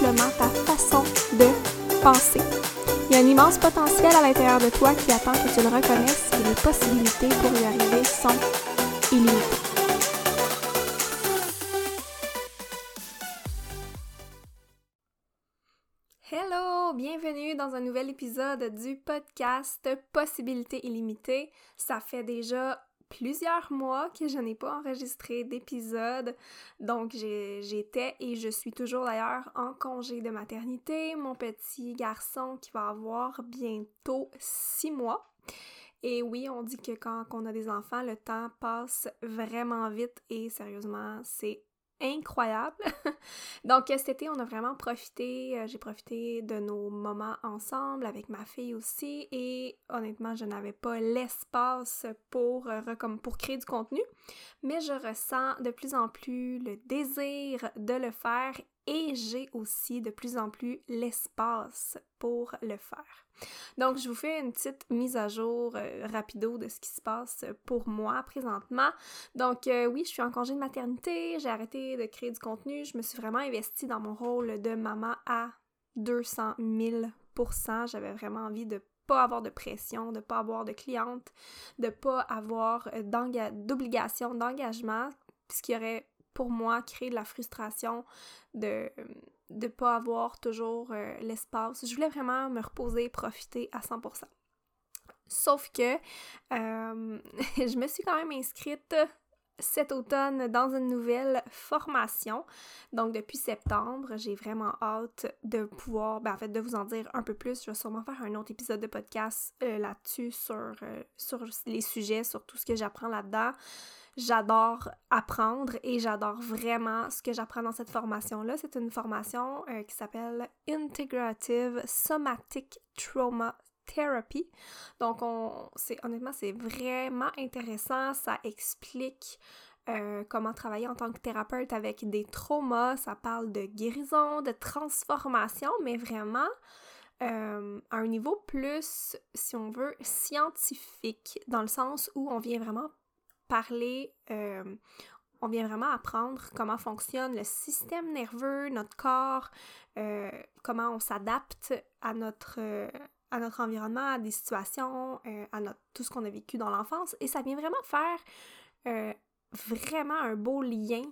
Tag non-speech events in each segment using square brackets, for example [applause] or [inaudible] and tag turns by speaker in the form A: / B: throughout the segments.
A: ta façon de penser. Il y a un immense potentiel à l'intérieur de toi qui attend que tu le reconnaisses et les possibilités pour y arriver sont illimitées. Hello, bienvenue dans un nouvel épisode du podcast Possibilités illimitées. Ça fait déjà plusieurs mois que je n'ai pas enregistré d'épisode. Donc j'étais et je suis toujours d'ailleurs en congé de maternité. Mon petit garçon qui va avoir bientôt six mois. Et oui, on dit que quand on a des enfants, le temps passe vraiment vite et sérieusement, c'est incroyable. [laughs] Donc cet été, on a vraiment profité, euh, j'ai profité de nos moments ensemble avec ma fille aussi et honnêtement, je n'avais pas l'espace pour euh, comme pour créer du contenu, mais je ressens de plus en plus le désir de le faire et j'ai aussi de plus en plus l'espace pour le faire. Donc, je vous fais une petite mise à jour euh, rapido de ce qui se passe pour moi présentement. Donc, euh, oui, je suis en congé de maternité, j'ai arrêté de créer du contenu, je me suis vraiment investie dans mon rôle de maman à 200 000% J'avais vraiment envie de pas avoir de pression, de pas avoir de clientes, de pas avoir euh, d'obligation, d'engagement, ce qui aurait pour moi créé de la frustration de de pas avoir toujours euh, l'espace. Je voulais vraiment me reposer, profiter à 100%. Sauf que euh, [laughs] je me suis quand même inscrite cet automne dans une nouvelle formation. Donc depuis septembre, j'ai vraiment hâte de pouvoir, ben en fait, de vous en dire un peu plus. Je vais sûrement faire un autre épisode de podcast euh, là-dessus sur, sur les sujets, sur tout ce que j'apprends là-dedans. J'adore apprendre et j'adore vraiment ce que j'apprends dans cette formation-là. C'est une formation euh, qui s'appelle Integrative Somatic Trauma Therapy. Donc, on, honnêtement, c'est vraiment intéressant. Ça explique euh, comment travailler en tant que thérapeute avec des traumas. Ça parle de guérison, de transformation, mais vraiment euh, à un niveau plus, si on veut, scientifique, dans le sens où on vient vraiment parler, euh, on vient vraiment apprendre comment fonctionne le système nerveux, notre corps, euh, comment on s'adapte à notre, à notre environnement, à des situations, euh, à tout ce qu'on a vécu dans l'enfance. Et ça vient vraiment faire vraiment un beau lien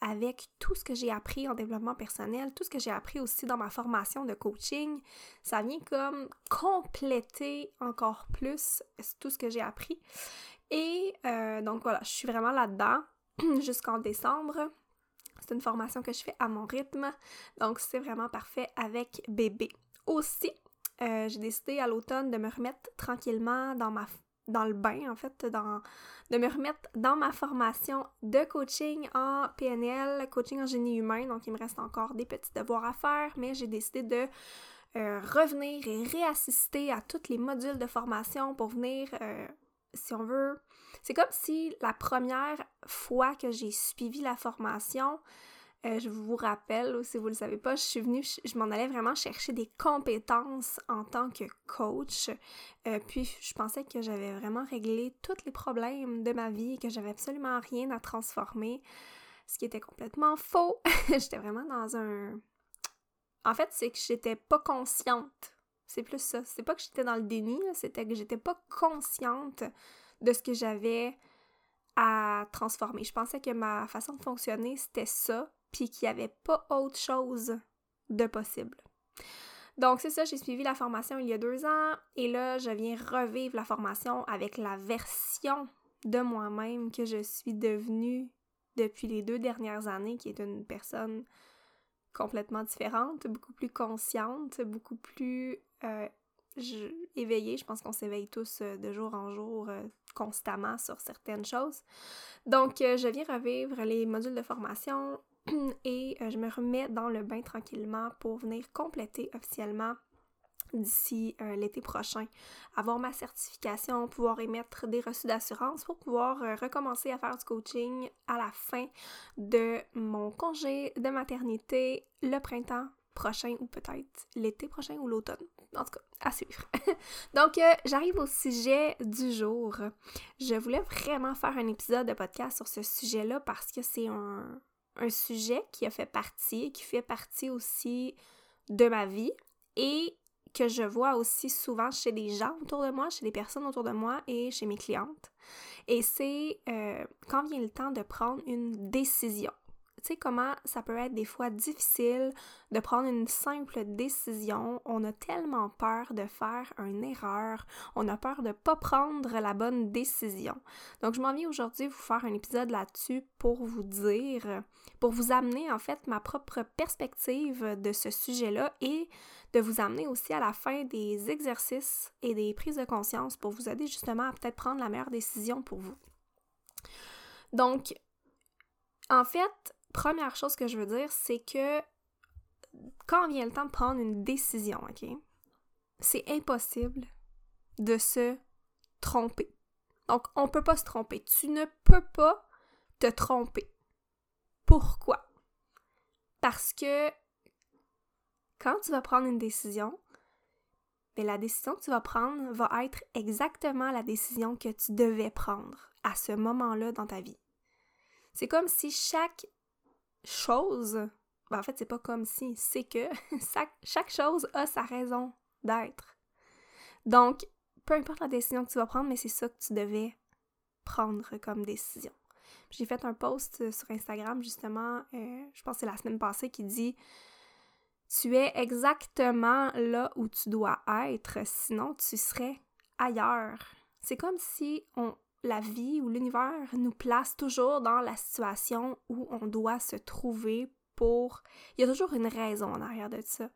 A: avec tout ce que j'ai appris en développement personnel, tout ce que j'ai appris aussi dans ma formation de coaching. Ça vient comme compléter encore plus tout ce que j'ai appris. Et euh, donc voilà, je suis vraiment là-dedans [clears throat] jusqu'en décembre. C'est une formation que je fais à mon rythme, donc c'est vraiment parfait avec bébé. Aussi, euh, j'ai décidé à l'automne de me remettre tranquillement dans ma dans le bain en fait, dans, de me remettre dans ma formation de coaching en PNL, coaching en génie humain. Donc il me reste encore des petits devoirs à faire, mais j'ai décidé de euh, revenir et réassister à tous les modules de formation pour venir si on veut, c'est comme si la première fois que j'ai suivi la formation, euh, je vous rappelle, ou si vous ne le savez pas, je suis venue, je, m'en allais vraiment chercher des compétences en tant que coach. Euh, puis je pensais que j'avais vraiment réglé tous les problèmes de ma vie, que j'avais absolument rien à transformer, ce qui était complètement faux. [laughs] j'étais vraiment dans un... En fait, c'est que j'étais pas consciente c'est plus ça. C'est pas que j'étais dans le déni, c'était que j'étais pas consciente de ce que j'avais à transformer. Je pensais que ma façon de fonctionner, c'était ça, puis qu'il n'y avait pas autre chose de possible. Donc, c'est ça, j'ai suivi la formation il y a deux ans, et là, je viens revivre la formation avec la version de moi-même que je suis devenue depuis les deux dernières années, qui est une personne complètement différente, beaucoup plus consciente, beaucoup plus euh, éveillée. Je pense qu'on s'éveille tous euh, de jour en jour euh, constamment sur certaines choses. Donc, je viens revivre les modules de formation [clears throat] et je me remets dans le bain tranquillement pour venir compléter officiellement d'ici euh, l'été prochain, avoir ma certification, pouvoir émettre des reçus d'assurance pour pouvoir euh, recommencer à faire du coaching à la fin de mon congé de maternité le printemps prochain ou peut-être l'été prochain ou l'automne. En tout cas, à suivre. [laughs] Donc, euh, j'arrive au sujet du jour. Je voulais vraiment faire un épisode de podcast sur ce sujet-là parce que c'est un, un sujet qui a fait partie, qui fait partie aussi de ma vie et que je vois aussi souvent chez les gens autour de moi, chez les personnes autour de moi et chez mes clientes. Et c'est euh, quand vient le temps de prendre une décision. Tu sais comment ça peut être des fois difficile de prendre une simple décision. On a tellement peur de faire une erreur. On a peur de pas prendre la bonne décision. Donc je m'en viens aujourd'hui vous faire un épisode là-dessus pour vous dire, pour vous amener en fait ma propre perspective de ce sujet-là et de vous amener aussi à la fin des exercices et des prises de conscience pour vous aider justement à peut-être prendre la meilleure décision pour vous. Donc, en fait, première chose que je veux dire, c'est que quand vient le temps de prendre une décision, OK, c'est impossible de se tromper. Donc, on ne peut pas se tromper. Tu ne peux pas te tromper. Pourquoi? Parce que quand tu vas prendre une décision, mais la décision que tu vas prendre va être exactement la décision que tu devais prendre à ce moment-là dans ta vie. C'est comme si chaque chose, ben en fait, c'est pas comme si, c'est que [laughs] chaque, chose a sa raison d'être. Donc, peu importe la décision que tu vas prendre, mais c'est ça que tu devais prendre comme décision. J'ai fait un post sur Instagram, justement, euh, je pense que c'est la semaine passée, qui dit tu es exactement là où tu dois être, sinon tu serais ailleurs. C'est comme si on, la vie ou l'univers nous place toujours dans la situation où on doit se trouver pour... Il y a toujours une raison en arrière de ça.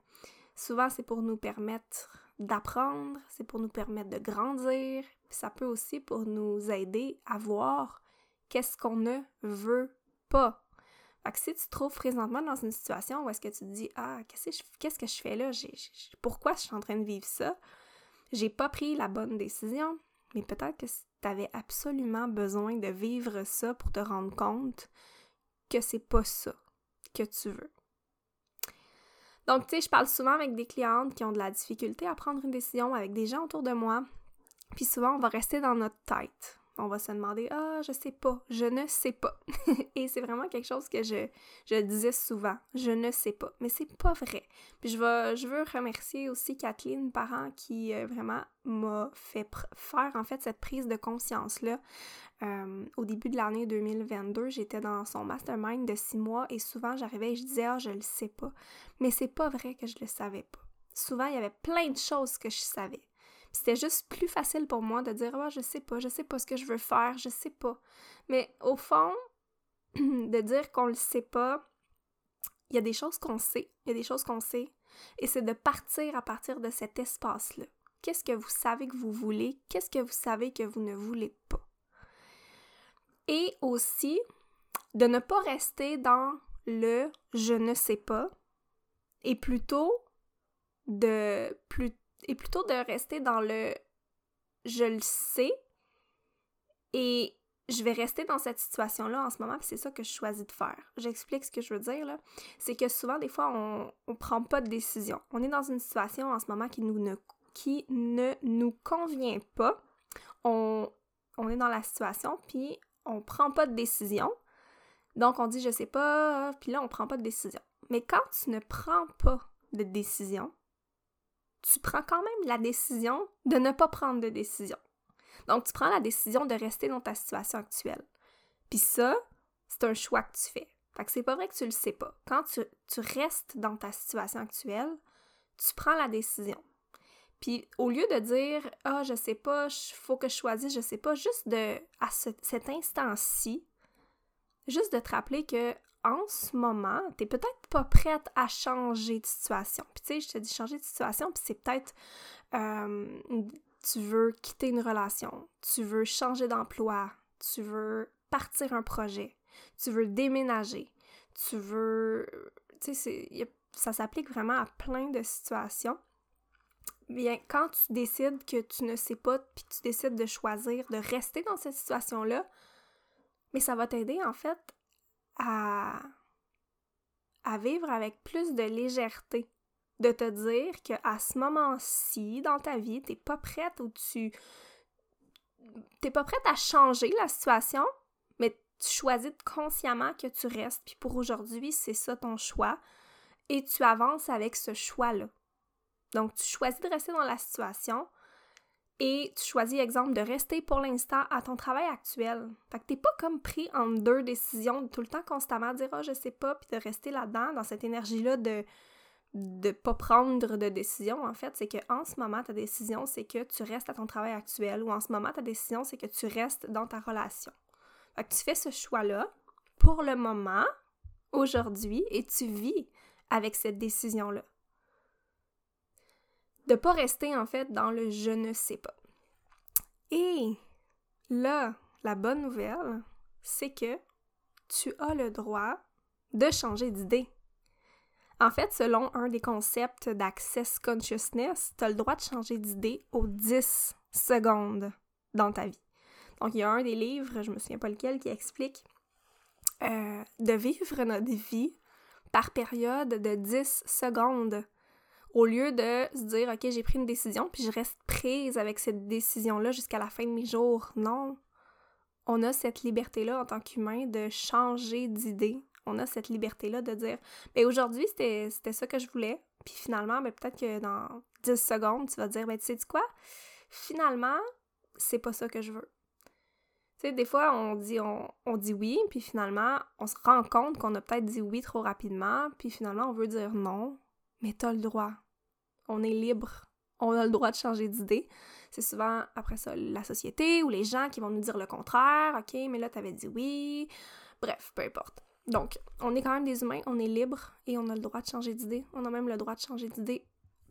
A: Souvent, c'est pour nous permettre d'apprendre, c'est pour nous permettre de grandir, ça peut aussi pour nous aider à voir qu'est-ce qu'on ne veut pas. Fait que si tu te trouves présentement dans une situation où est-ce que tu te dis Ah, qu'est-ce que je fais là? pourquoi je suis en train de vivre ça? J'ai pas pris la bonne décision, mais peut-être que tu avais absolument besoin de vivre ça pour te rendre compte que c'est pas ça que tu veux. Donc, tu sais, je parle souvent avec des clientes qui ont de la difficulté à prendre une décision, avec des gens autour de moi, puis souvent on va rester dans notre tête on va se demander Ah, je sais pas, je ne sais pas. [laughs] et c'est vraiment quelque chose que je, disais souvent, je ne sais pas. Mais c'est pas vrai. Je, veux remercier aussi Kathleen Parent qui euh, vraiment m'a fait faire en fait cette prise de conscience-là. Euh, au début de l'année 2022, j'étais dans son mastermind de six mois et souvent j'arrivais et je disais Ah, je le sais pas. Mais c'est pas vrai que je le savais pas. Souvent, il y avait plein de choses que je savais. C'était juste plus facile pour moi de dire oh, je sais pas, je sais pas ce que je veux faire, je sais pas. Mais au fond, [clears throat] de dire qu'on le sait pas, il y a des choses qu'on sait, il y a des choses qu'on sait, et c'est de partir à partir de cet espace-là. Qu'est-ce que vous savez que vous voulez? Qu'est-ce que vous savez que vous ne voulez pas? Et aussi, de ne pas rester dans le je ne sais pas, et plutôt de, plus, et plutôt de rester dans le je le sais et je vais rester dans cette situation-là en ce moment, c'est ça que je choisis de faire. J'explique ce que je veux dire, là. C'est que souvent, des fois, on ne prend pas de décision. On est dans une situation en ce moment qui, nous ne, qui ne nous convient pas. On, on est dans la situation, puis on prend pas de décision. Donc, on dit « je sais pas », puis là, on prend pas de décision. Mais quand tu ne prends pas de décision, tu prends quand même la décision de ne pas prendre de décision. Donc, tu prends la décision de rester dans ta situation actuelle. Puis ça, c'est un choix que tu fais. Fait que c'est pas vrai que tu le sais pas. Quand tu, restes dans ta situation actuelle, tu prends la décision. Puis au lieu de dire Ah, je sais pas, faut que je choisisse, je sais pas, juste de, à cet instant-ci, juste de te rappeler que en ce moment, tu peut-être pas prête à changer de situation. Puis tu sais, je te dis changer de situation, puis c'est peut-être euh, tu veux quitter une relation, tu veux changer d'emploi, tu veux partir un projet, tu veux déménager, tu veux... Tu sais, ça s'applique vraiment à plein de situations. Bien, quand tu décides que tu ne sais pas, puis tu décides de choisir de rester dans cette situation-là, mais ça va t'aider en fait à vivre avec plus de légèreté. De te dire qu'à ce moment-ci, dans ta vie, t'es pas prête ou tu. T'es pas prête à changer la situation, mais tu choisis consciemment que tu restes, puis pour aujourd'hui, c'est ça ton choix, et tu avances avec ce choix-là. Donc, tu choisis de rester dans la situation, et tu choisis, exemple, de rester pour l'instant à ton travail actuel. Fait que t'es pas comme pris en deux décisions, tout le temps constamment dire « oh, je sais pas », puis de rester là-dedans, dans cette énergie-là de de pas prendre de décision, en fait, c'est que en ce moment, ta décision, c'est que tu restes à ton travail actuel, ou en ce moment, ta décision, c'est que tu restes dans ta relation. Fait que tu fais ce choix-là pour le moment, aujourd'hui, et tu vis avec cette décision-là de pas rester en fait dans le je ne sais pas. Et là, la bonne nouvelle, c'est que tu as le droit de changer d'idée. En fait, selon un des concepts d'Access Consciousness, tu as le droit de changer d'idée aux 10 secondes dans ta vie. Donc, il y a un des livres, je me souviens pas lequel, qui explique euh, de vivre notre vie par période de 10 secondes au lieu de se dire, OK, j'ai pris une décision, puis je reste prise avec cette décision-là jusqu'à la fin de mes jours. Non. On a cette liberté-là en tant qu'humain de changer d'idée. On a cette liberté-là de dire, mais ben, aujourd'hui, c'était ça que je voulais. Puis finalement, ben, peut-être que dans 10 secondes, tu vas dire, ben, tu sais quoi? Finalement, c'est pas ça que je veux. Tu sais, des fois, on dit, on, on, dit oui, puis finalement, on se rend compte qu'on a peut-être dit oui trop rapidement, puis finalement, on veut dire non, mais t'as le droit on est libre, on a le droit de changer d'idée. C'est souvent après ça la société ou les gens qui vont nous dire le contraire. OK, mais là, t'avais dit oui. Bref, peu importe. Donc, on est quand même des humains, on est libre et on a le droit de changer d'idée. On a même le droit de changer d'idée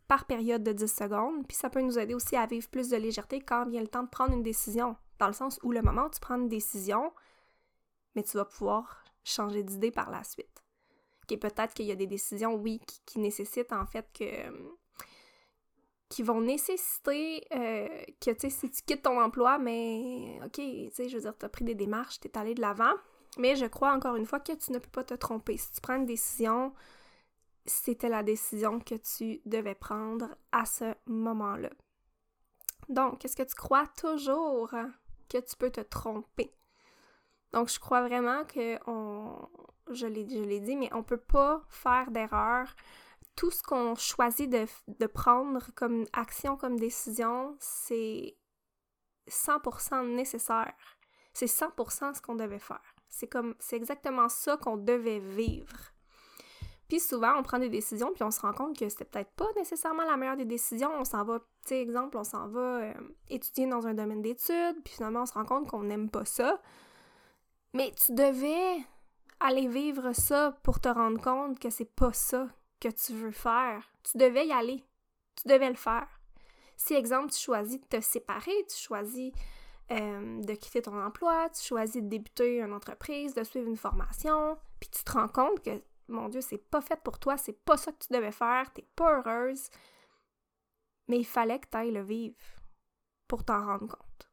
A: par période de 10 secondes. Puis ça peut nous aider aussi à vivre plus de légèreté quand vient le temps de prendre une décision. Dans le sens où le moment où tu prends une décision, mais tu vas pouvoir changer d'idée par la suite. Et peut-être qu'il y a des décisions, oui, qui, qui nécessitent en fait que qui vont nécessiter euh, que, tu sais, si tu quittes ton emploi, mais ok, tu sais, je veux dire, tu as pris des démarches, tu es allé de l'avant, mais je crois encore une fois que tu ne peux pas te tromper. Si tu prends une décision, c'était la décision que tu devais prendre à ce moment-là. Donc, est-ce que tu crois toujours que tu peux te tromper? Donc, je crois vraiment que je l'ai dit, mais on peut pas faire d'erreur tout ce qu'on choisit de, prendre comme action, comme décision, c'est 100% nécessaire. C'est 100% ce qu'on devait faire. C'est exactement ça qu'on devait vivre. Puis souvent, on prend des décisions, puis on se rend compte que c'était peut-être pas nécessairement la meilleure des décisions. On s'en va, tu sais, exemple, on s'en va euh, étudier dans un domaine d'études, puis finalement, on se rend compte qu'on n'aime pas ça. Mais tu devais aller vivre ça pour te rendre compte que c'est pas ça que tu veux faire, tu devais y aller. Tu devais le faire. Si, exemple, tu choisis de te séparer, tu choisis euh, de quitter ton emploi, tu choisis de débuter une entreprise, de suivre une formation, puis tu te rends compte que, mon Dieu, c'est pas fait pour toi, c'est pas ça que tu devais faire, t'es pas heureuse, mais il fallait que tu ailles le vivre pour t'en rendre compte.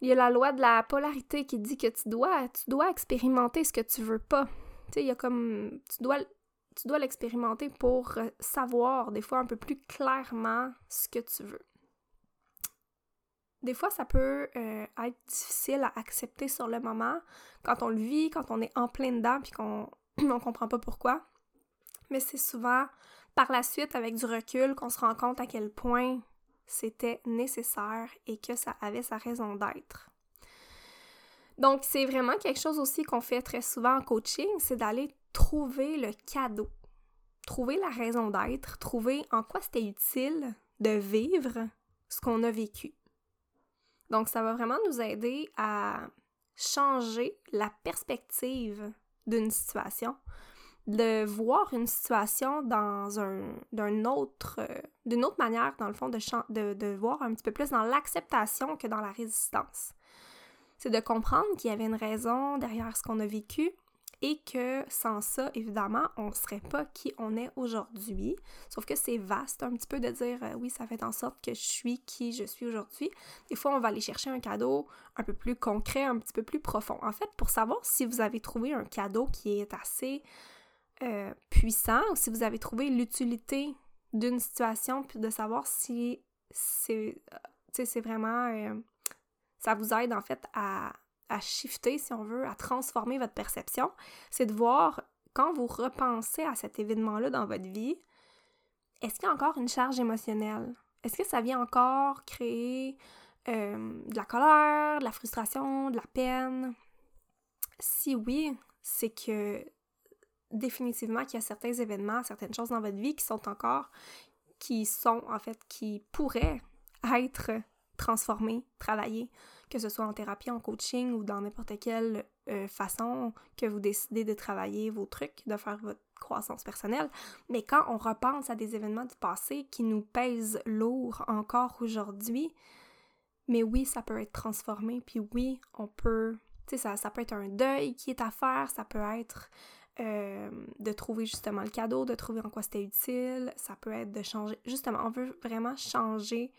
A: Il y a la loi de la polarité qui dit que tu dois, tu dois expérimenter ce que tu veux pas. Tu y a comme. Tu dois, tu dois l'expérimenter pour euh, savoir, des fois, un peu plus clairement ce que tu veux. Des fois, ça peut euh, être difficile à accepter sur le moment, quand on le vit, quand on est en plein dedans, puis qu'on [clears throat] ne comprend pas pourquoi. Mais c'est souvent par la suite, avec du recul, qu'on se rend compte à quel point c'était nécessaire et que ça avait sa raison d'être. Donc, c'est vraiment quelque chose aussi qu'on fait très souvent en coaching, c'est d'aller trouver le cadeau, trouver la raison d'être, trouver en quoi c'était utile de vivre ce qu'on a vécu. Donc, ça va vraiment nous aider à changer la perspective d'une situation, de voir une situation dans un d'un autre d'une autre manière dans le fond de, de, de voir un petit peu plus dans l'acceptation que dans la résistance c'est de comprendre qu'il y avait une raison derrière ce qu'on a vécu et que sans ça, évidemment, on ne serait pas qui on est aujourd'hui. Sauf que c'est vaste un petit peu de dire euh, oui, ça fait en sorte que je suis qui je suis aujourd'hui. Des fois, on va aller chercher un cadeau un peu plus concret, un petit peu plus profond. En fait, pour savoir si vous avez trouvé un cadeau qui est assez euh, puissant ou si vous avez trouvé l'utilité d'une situation, puis de savoir si c'est c'est vraiment... Euh, ça vous aide en fait à, à shifter, si on veut, à transformer votre perception. C'est de voir, quand vous repensez à cet événement-là dans votre vie, est-ce qu'il y a encore une charge émotionnelle? Est-ce que ça vient encore créer euh, de la colère, de la frustration, de la peine? Si oui, c'est que définitivement qu'il y a certains événements, certaines choses dans votre vie qui sont encore, qui sont en fait, qui pourraient être transformées, travaillées, que ce soit en thérapie, en coaching ou dans n'importe quelle euh, façon que vous décidez de travailler vos trucs, de faire votre croissance personnelle. Mais quand on repense à des événements du passé qui nous pèsent lourd encore aujourd'hui, mais oui, ça peut être transformé, puis oui, on peut, tu sais, ça, ça peut être un deuil qui est à faire, ça peut être euh, de trouver justement le cadeau, de trouver en quoi c'était utile, ça peut être de changer, justement, on veut vraiment changer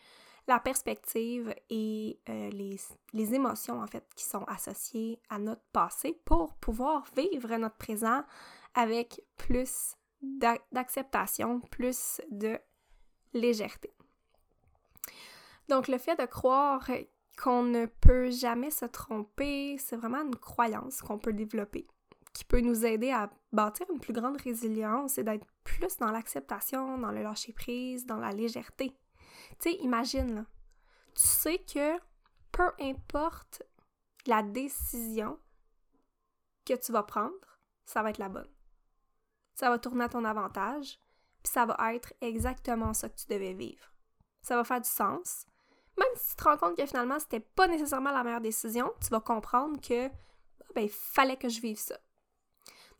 A: la perspective et euh, les, les, émotions en fait qui sont associées à notre passé pour pouvoir vivre notre présent avec plus d'acceptation, plus de légèreté. Donc le fait de croire qu'on ne peut jamais se tromper, c'est vraiment une croyance qu'on peut développer qui peut nous aider à bâtir une plus grande résilience et d'être plus dans l'acceptation, dans le lâcher-prise, dans la légèreté. Tu sais, imagine, tu sais que peu importe la décision que tu vas prendre, ça va être la bonne. Ça va tourner à ton avantage, puis ça va être exactement ça que tu devais vivre. Ça va faire du sens. Même si tu te rends compte que finalement c'était pas nécessairement la meilleure décision, tu vas comprendre que ben, il fallait que je vive ça.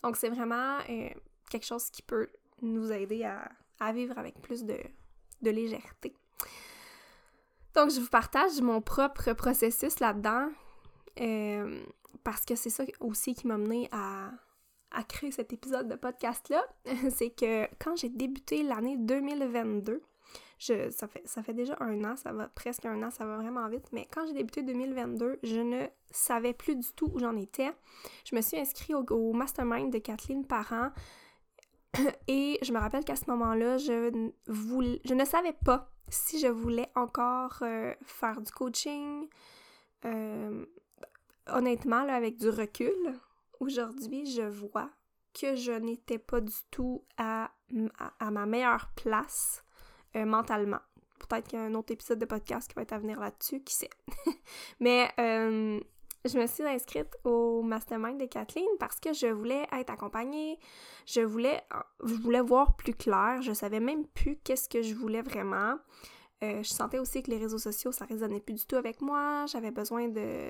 A: Donc, c'est vraiment euh, quelque chose qui peut nous aider à, vivre avec plus de, légèreté. Donc, je vous partage mon propre processus là-dedans euh, parce que c'est ça aussi qui m'a mené à, créer cet épisode de podcast-là. [laughs] c'est que quand j'ai débuté l'année 2022, ça, fait, ça fait déjà un an, ça va presque un an, ça va vraiment vite, mais quand j'ai débuté 2022, je ne savais plus du tout où j'en étais. Je me suis inscrite au, mastermind de Kathleen Parent [coughs] et je me rappelle qu'à ce moment-là, je, je ne savais pas si je voulais encore euh, faire du coaching. Euh, honnêtement, là, avec du recul, aujourd'hui, je vois que je n'étais pas du tout à, à ma meilleure place euh, mentalement. Peut-être qu'il y a un autre épisode de podcast qui va être à venir là-dessus, qui sait. [laughs] Mais je me suis inscrite au mastermind de Kathleen parce que je voulais être accompagnée, je voulais, je voulais voir plus clair, je savais même plus qu'est-ce que je voulais vraiment. Euh, je sentais aussi que les réseaux sociaux, ça résonnait plus du tout avec moi. J'avais besoin de.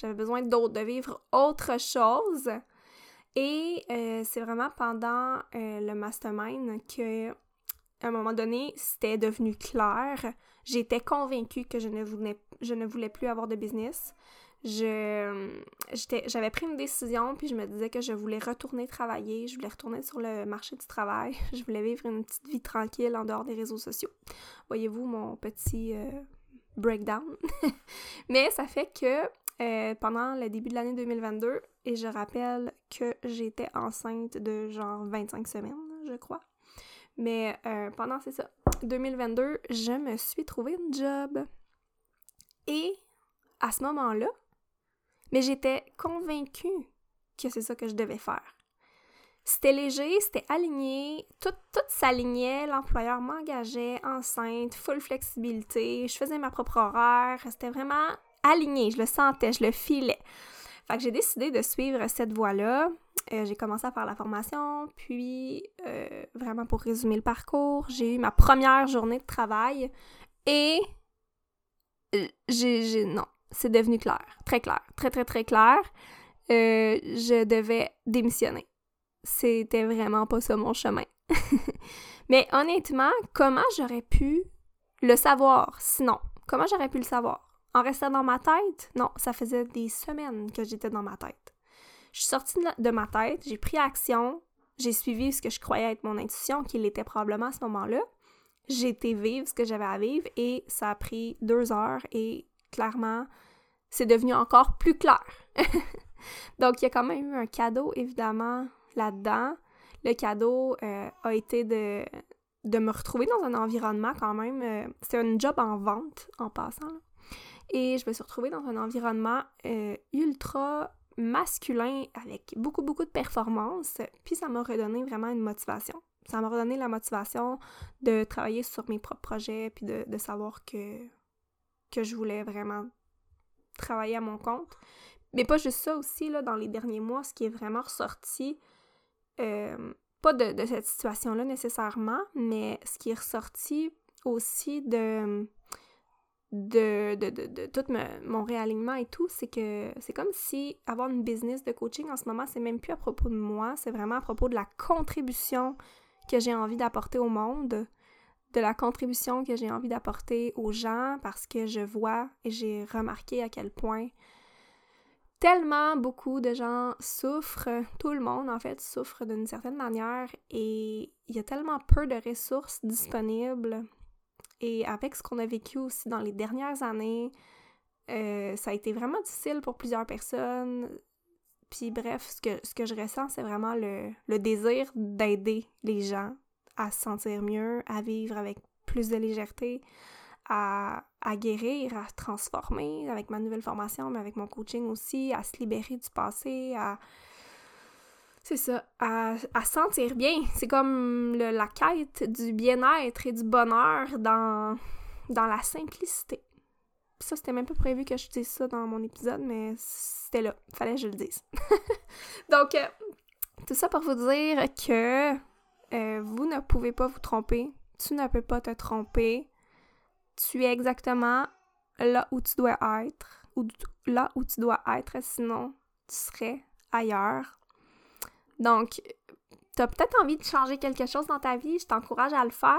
A: J'avais besoin d'autre, de vivre autre chose. Et c'est vraiment pendant le mastermind que à un moment donné, c'était devenu clair. J'étais convaincue que je ne, voulais, je ne voulais plus avoir de business. J'avais pris une décision, puis je me disais que je voulais retourner travailler, je voulais retourner sur le marché du travail, [laughs] je voulais vivre une petite vie tranquille en dehors des réseaux sociaux. Voyez-vous mon petit euh, breakdown? [laughs] Mais ça fait que euh, pendant le début de l'année 2022, et je rappelle que j'étais enceinte de genre 25 semaines, je crois. Mais euh, pendant, c'est ça, 2022, je me suis trouvé une job. Et à ce moment-là, mais j'étais convaincue que c'est ça que je devais faire. C'était léger, c'était aligné, tout, tout s'alignait, l'employeur m'engageait enceinte, full flexibilité, je faisais ma propre horaire, c'était vraiment aligné, je le sentais, je le filais. Fait que j'ai décidé de suivre cette voie-là. Euh, j'ai commencé à faire la formation, puis euh, vraiment pour résumer le parcours, j'ai eu ma première journée de travail et euh, j'ai, non, c'est devenu clair, très clair, très très très clair. je devais démissionner. C'était vraiment pas ça mon chemin. [laughs] Mais honnêtement, comment j'aurais pu le savoir sinon? Comment j'aurais pu le savoir? En restant dans ma tête? Non, ça faisait des semaines que j'étais dans ma tête. Je suis sortie de ma tête, j'ai pris action, j'ai suivi ce que je croyais être mon intuition, qu'il était probablement à ce moment-là. J'ai été vivre ce que j'avais à vivre et ça a pris deux heures et clairement, c'est devenu encore plus clair. [laughs] Donc, il y a quand même eu un cadeau, évidemment, là-dedans. Le cadeau euh, a été de, de me retrouver dans un environnement quand même. Euh, c'est un job en vente, en passant. Et je me suis retrouvée dans un environnement euh, ultra masculin avec beaucoup, beaucoup de performance. Puis ça m'a redonné vraiment une motivation. Ça m'a redonné la motivation de travailler sur mes propres projets, puis de savoir que, que je voulais vraiment travailler à mon compte. Mais pas juste ça aussi, là, dans les derniers mois, ce qui est vraiment ressorti, euh, pas de, cette situation-là nécessairement, mais ce qui est ressorti aussi de, de, de, de, tout mon réalignement et tout, c'est que c'est comme si avoir une business de coaching en ce moment, c'est même plus à propos de moi, c'est vraiment à propos de la contribution que j'ai envie d'apporter au monde, de la contribution que j'ai envie d'apporter aux gens parce que je vois et j'ai remarqué à quel point tellement beaucoup de gens souffrent, tout le monde en fait souffre d'une certaine manière et il y a tellement peu de ressources disponibles. Et avec ce qu'on a vécu aussi dans les dernières années, euh, ça a été vraiment difficile pour plusieurs personnes. Puis bref, ce que, ce que je ressens, c'est vraiment le, le désir d'aider les gens à se sentir mieux, à vivre avec plus de légèreté, à, guérir, à transformer avec ma nouvelle formation, mais avec mon coaching aussi, à se libérer du passé, à. C'est ça, à, sentir bien. C'est comme la quête du bien-être et du bonheur dans, dans la simplicité. ça, c'était même pas prévu que je dise ça dans mon épisode, mais c'était là. Fallait que je le dise. [laughs] Donc, euh, tout ça pour vous dire que euh, vous ne pouvez pas vous tromper. Tu ne peux pas te tromper tu es exactement là où tu dois être, ou là où tu dois être, sinon tu serais ailleurs. Donc, tu as peut-être envie de changer quelque chose dans ta vie, je t'encourage à le faire.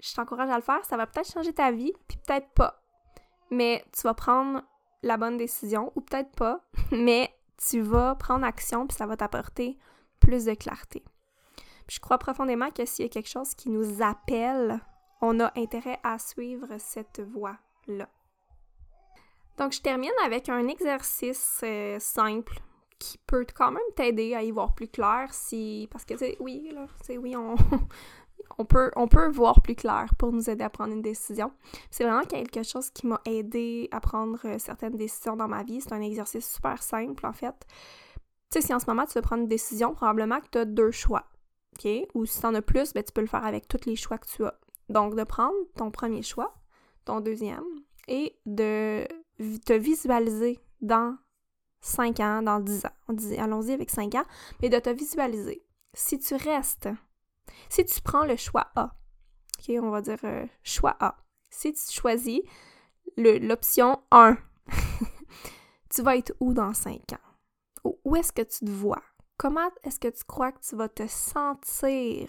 A: Je t'encourage à le faire, ça va peut-être changer ta vie, puis peut-être pas. Mais tu vas prendre la bonne décision, ou peut-être pas, [laughs] mais tu vas prendre action, puis ça va t'apporter plus de clarté. Je crois profondément que s'il y a quelque chose qui nous appelle on a intérêt à suivre cette voie-là. Donc, je termine avec un exercice euh, simple qui peut quand même t'aider à y voir plus clair si... Parce que, oui, là, oui, on... [laughs] on peut, on peut voir plus clair pour nous aider à prendre une décision. C'est vraiment quelque chose qui m'a aidé à prendre certaines décisions dans ma vie. C'est un exercice super simple, en fait. Tu sais, si en ce moment tu veux prendre une décision, probablement que tu as deux choix. OK? Ou si tu en as plus, ben, tu peux le faire avec tous les choix que tu as. Donc, de prendre ton premier choix, ton deuxième, et de te visualiser dans 5 ans, dans 10 ans. allons-y avec 5 ans, mais de te visualiser. Si tu restes, si tu prends le choix A, ok, on va dire euh, choix A. Si tu choisis l'option 1, [laughs] tu vas être où dans 5 ans? Où est-ce que tu te vois? Comment est-ce que tu crois que tu vas te sentir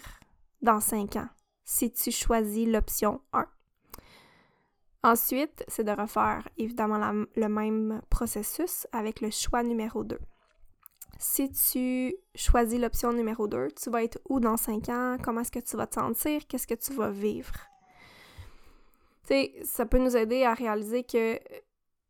A: dans 5 ans? si tu choisis l'option 1. Ensuite, c'est de refaire évidemment le même processus avec le choix numéro 2. Si tu choisis l'option numéro 2, tu vas être où dans 5 ans? Comment est-ce que tu vas te sentir? Qu'est-ce que tu vas vivre? Tu sais, ça peut nous aider à réaliser que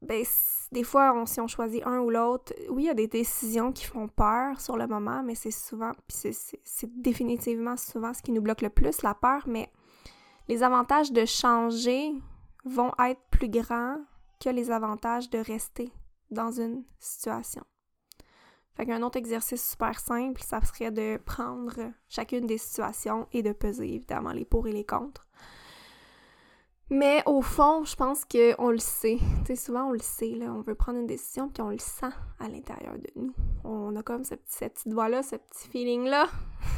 A: ben, des fois, si on choisit un ou l'autre, oui, il y a des décisions qui font peur sur le moment, mais c'est souvent, c'est définitivement souvent ce qui nous bloque le plus, la peur, mais les avantages de changer vont être plus grands que les avantages de rester dans une situation. Fait qu'un autre exercice super simple, ça serait de prendre chacune des situations et de peser évidemment les pour et les contre mais au fond, je pense qu'on le sait. Tu sais, souvent on le sait, là. On veut prendre une décision, puis on le sent à l'intérieur de nous. On a comme cette petite voix-là, ce petit feeling-là.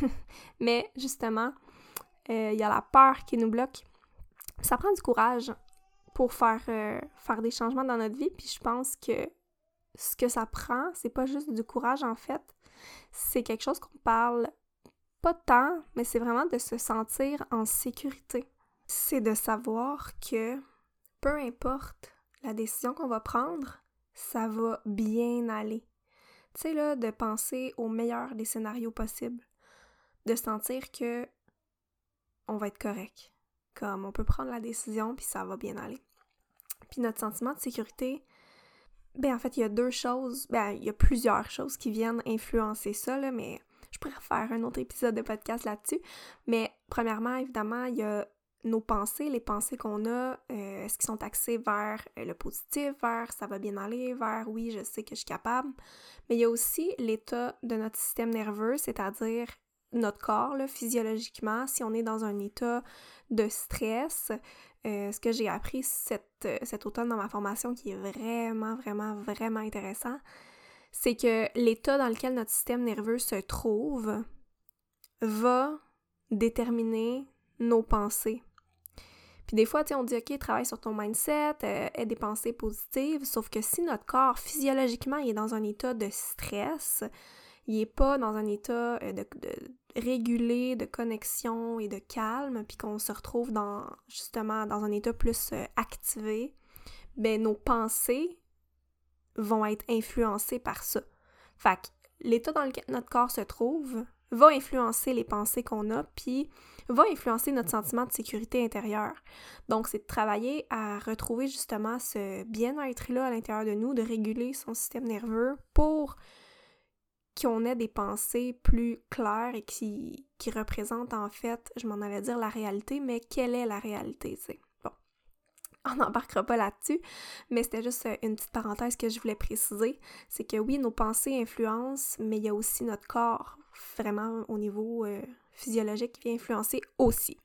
A: [laughs] Mais justement, euh, il y a la peur qui nous bloque. Ça prend du courage pour faire, euh, faire des changements dans notre vie. Puis je pense que ce que ça prend, c'est pas juste du courage en fait. C'est quelque chose qu'on parle pas tant, mais c'est vraiment de se sentir en sécurité c'est de savoir que peu importe la décision qu'on va prendre, ça va bien aller. Tu sais, là, de penser au meilleur des scénarios possibles. De sentir que on va être correct. Comme on peut prendre la décision, puis ça va bien aller. Puis notre sentiment de sécurité, ben en fait, il y a deux choses, ben il y a plusieurs choses qui viennent influencer ça, là, mais je pourrais faire un autre épisode de podcast là-dessus. Mais premièrement, évidemment, il y a nos pensées, les pensées qu'on a, euh, est-ce qu'ils sont axés vers euh, le positif, vers ça va bien aller, vers oui, je sais que je suis capable. Mais il y a aussi l'état de notre système nerveux, c'est-à-dire notre corps, physiologiquement, si on est dans un état de stress. Euh, ce que j'ai appris cet, cet automne dans ma formation qui est vraiment, vraiment, vraiment intéressant, c'est que l'état dans lequel notre système nerveux se trouve va déterminer nos pensées. Des fois, tu sais, on dit, OK, travaille sur ton mindset, euh, aie des pensées positives, sauf que si notre corps, physiologiquement, est dans un état de stress, il n'est pas dans un état euh, de, régulé, de connexion et de calme, puis qu'on se retrouve dans, justement, dans un état plus euh, activé, ben nos pensées vont être influencées par ça. Fait que l'état dans lequel notre corps se trouve va influencer les pensées qu'on a, puis va influencer notre sentiment de sécurité intérieure. Donc, c'est de travailler à retrouver justement ce bien-être-là à l'intérieur de nous, de réguler son système nerveux pour qu'on ait des pensées plus claires et qui, qui représentent en fait, je m'en allais dire la réalité, mais quelle est la réalité, tu sais. Bon, [laughs] on n'embarquera pas là-dessus, mais c'était juste une petite parenthèse que je voulais préciser, c'est que oui, nos pensées influencent, mais il y a aussi notre corps, vraiment au niveau euh, physiologique qui vient influencer aussi.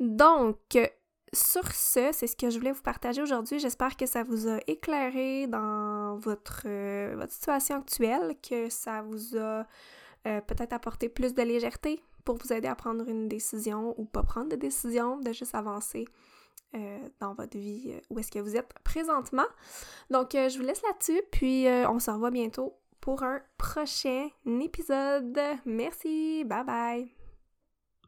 A: Donc, sur ce, c'est ce que je voulais vous partager aujourd'hui. J'espère que ça vous a éclairé dans votre, euh, votre situation actuelle, que ça vous a euh, peut-être apporté plus de légèreté pour vous aider à prendre une décision ou pas prendre de décision, de juste avancer euh, dans votre vie où est-ce que vous êtes présentement. Donc, je vous laisse là-dessus, puis on se revoit bientôt pour un prochain épisode. Merci, bye bye!